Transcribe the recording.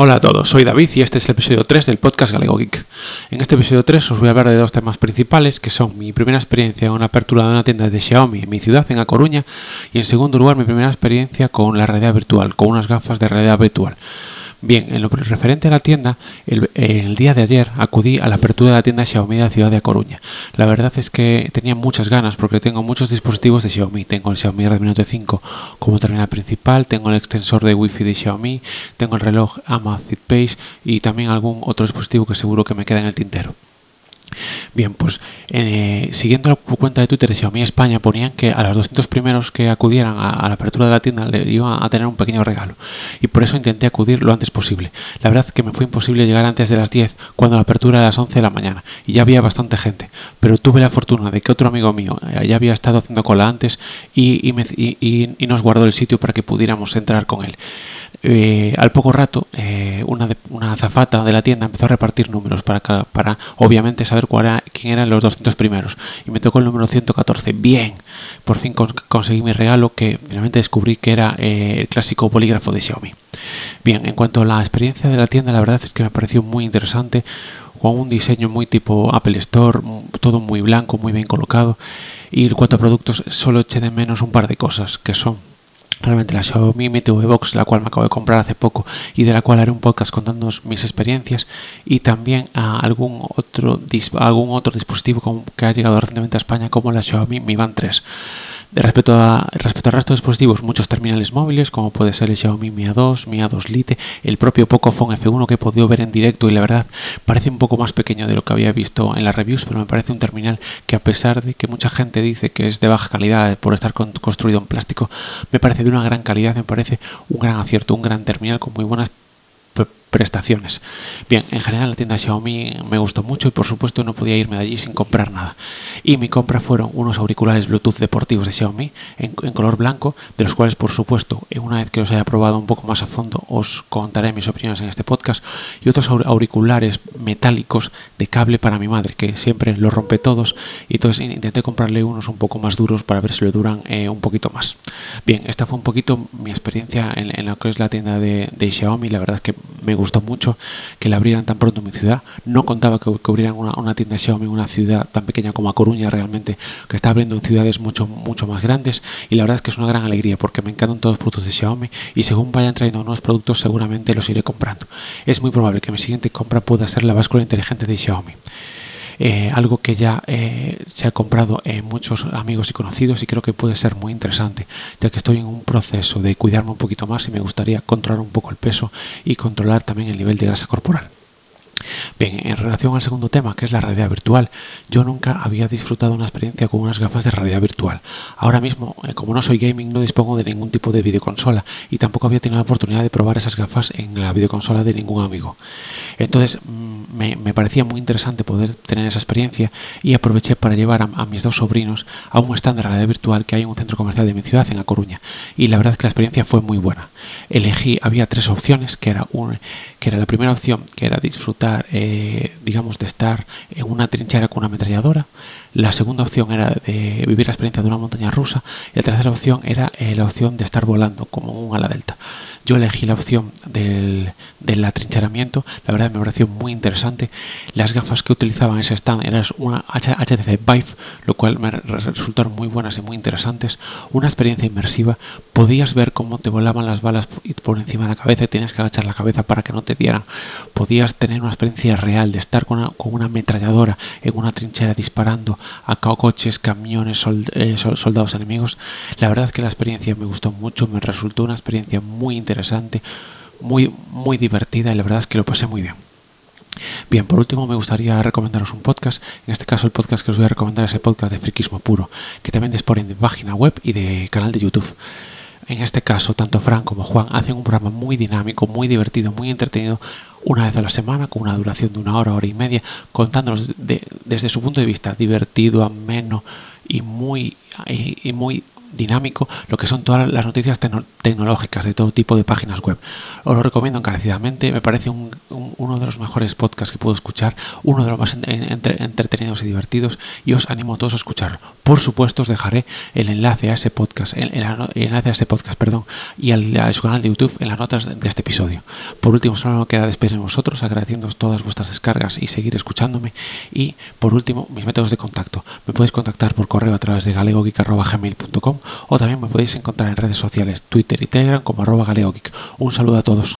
Hola a todos, soy David y este es el episodio 3 del podcast Galego Geek. En este episodio 3 os voy a hablar de dos temas principales que son mi primera experiencia en una apertura de una tienda de Xiaomi en mi ciudad, en A Coruña, y en segundo lugar mi primera experiencia con la realidad virtual, con unas gafas de realidad virtual. Bien, en lo referente a la tienda, el, día de ayer acudí a la apertura de la tienda Xiaomi de la ciudad de Coruña. La verdad es que tenía muchas ganas porque tengo muchos dispositivos de Xiaomi. Tengo el Xiaomi Redmi Note 5 como terminal principal, tengo el extensor de Wi-Fi de Xiaomi, tengo el reloj Amazfit Pace y también algún otro dispositivo que seguro que me queda en el tintero. Bien, pues eh, siguiendo la cuenta de Twitter de Xiaomi España ponían que a los 200 primeros que acudieran a, la apertura de la tienda le iban a tener un pequeño regalo y por eso intenté acudir lo antes posible. La verdad que me fue imposible llegar antes de las 10 cuando la apertura era a las 11 de la mañana y ya había bastante gente, pero tuve la fortuna de que otro amigo mío eh, ya había estado haciendo cola antes y, y nos guardó el sitio para que pudiéramos entrar con él. Eh, al poco rato, eh, una, una, azafata de la tienda empezó a repartir números para, para obviamente saber quién eran los 200 primeros. Y me tocó el número 114. Bien, por fin conseguí mi regalo que finalmente descubrí que era eh, el clásico polígrafo de Xiaomi. Bien, en cuanto a la experiencia de la tienda, la verdad es que me pareció muy interesante, con un diseño muy tipo Apple Store, todo muy blanco, muy bien colocado. Y en cuanto a productos, solo eché de menos un par de cosas, que son realmente la Xiaomi Mi TV Box, la cual me acabo de comprar hace poco y de la cual haré un podcast contando mis experiencias y también a algún otro, algún otro dispositivo que ha llegado recientemente a España como la Xiaomi Mi Band 3. Respecto, a, respecto al resto de dispositivos, muchos terminales móviles, como puede ser el Xiaomi Mi A2, Mi A2 Lite, el propio Pocophone F1 que he podido ver en directo y la verdad parece un poco más pequeño de lo que había visto en las reviews, pero me parece un terminal que a pesar de que mucha gente dice que es de baja calidad por estar construido en plástico, me parece de una gran calidad, me parece un gran acierto, un gran terminal con muy buenas prestaciones. Bien, en general la tienda Xiaomi me gustó mucho y por supuesto no podía irme de allí sin comprar nada. Y mi compra fueron unos auriculares Bluetooth deportivos de Xiaomi en, color blanco, de los cuales por supuesto una vez que los haya probado un poco más a fondo os contaré mis opiniones en este podcast, y otros auriculares metálicos de cable para mi madre, que siempre los rompe todos, y entonces intenté comprarle unos un poco más duros para ver si le duran eh, un poquito más. Bien, esta fue un poquito mi experiencia en, lo que es la tienda de, de Xiaomi, la verdad es que me gustó mucho que la abrieran tan pronto en mi ciudad. No contaba que, abrieran una, una, tienda Xiaomi en una ciudad tan pequeña como A Coruña realmente, que está abriendo en ciudades mucho, mucho más grandes. Y la verdad es que es una gran alegría porque me encantan todos los productos de Xiaomi y según vayan trayendo nuevos productos seguramente los iré comprando. Es muy probable que mi siguiente compra pueda ser la báscula inteligente de Xiaomi. Eh, algo que ya eh, se ha comprado en muchos amigos y conocidos y creo que puede ser muy interesante, ya que estoy en un proceso de cuidarme un poquito más y me gustaría controlar un poco el peso y controlar también el nivel de grasa corporal. Bien, en relación al segundo tema, que es la realidad virtual, yo nunca había disfrutado una experiencia con unas gafas de realidad virtual. Ahora mismo, eh, como no soy gaming, no dispongo de ningún tipo de videoconsola y tampoco había tenido la oportunidad de probar esas gafas en la videoconsola de ningún amigo. Entonces, mm, me, parecía muy interesante poder tener esa experiencia y aproveché para llevar a, mis dos sobrinos a un stand de realidad virtual que hay en un centro comercial de mi ciudad, en A Coruña. Y la verdad es que la experiencia fue muy buena. Elegí, había tres opciones, que era, un, que era la primera opción, que era disfrutar eh, digamos, de estar en una trinchera con una ametralladora. La segunda opción era de vivir la experiencia de una montaña rusa. Y la tercera opción era eh, la opción de estar volando como un ala delta. Yo elegí la opción del, del atrincheramiento. La verdad me pareció muy interesante. Las gafas que utilizaban en ese stand eran una HTC Vive, lo cual me resultaron muy buenas y muy interesantes. Una experiencia inmersiva. Podías ver cómo te volaban las balas por encima de la cabeza y tenías que agachar la cabeza para que no te dieran. Podías tener una experiencia real de estar con una, ametralladora en una trinchera disparando a coches, camiones, eh, soldados enemigos. La verdad es que la experiencia me gustó mucho, me resultó una experiencia muy interesante, muy, muy divertida y la verdad es que lo pasé muy bien. Bien, por último me gustaría recomendaros un podcast, en este caso el podcast que os voy a recomendar es el podcast de Friquismo Puro, que también disponen de página web y de canal de YouTube. En este caso, tanto Fran como Juan hacen un programa muy dinámico, muy divertido, muy entretenido, una vez a la semana, con una duración de una hora, hora y media, contándonos desde su punto de vista divertido, ameno y muy, y muy dinámico lo que son todas las noticias tecnológicas de todo tipo de páginas web. Os lo recomiendo encarecidamente, me parece uno de los mejores podcasts que puedo escuchar, uno de los más entretenidos y divertidos y os animo a todos a escucharlo. Por supuesto os dejaré el enlace a ese podcast, el, enlace a ese podcast, perdón, y al, a su canal de YouTube en las notas de, este episodio. Por último, solo me queda despedirme vosotros, agradeciendo todas vuestras descargas y seguir escuchándome. Y por último, mis métodos de contacto. Me podéis contactar por correo a través de galegogeek.gmail.com o también me podéis encontrar en redes sociales, Twitter y Telegram como arroba galegogeek. Un saludo a todos.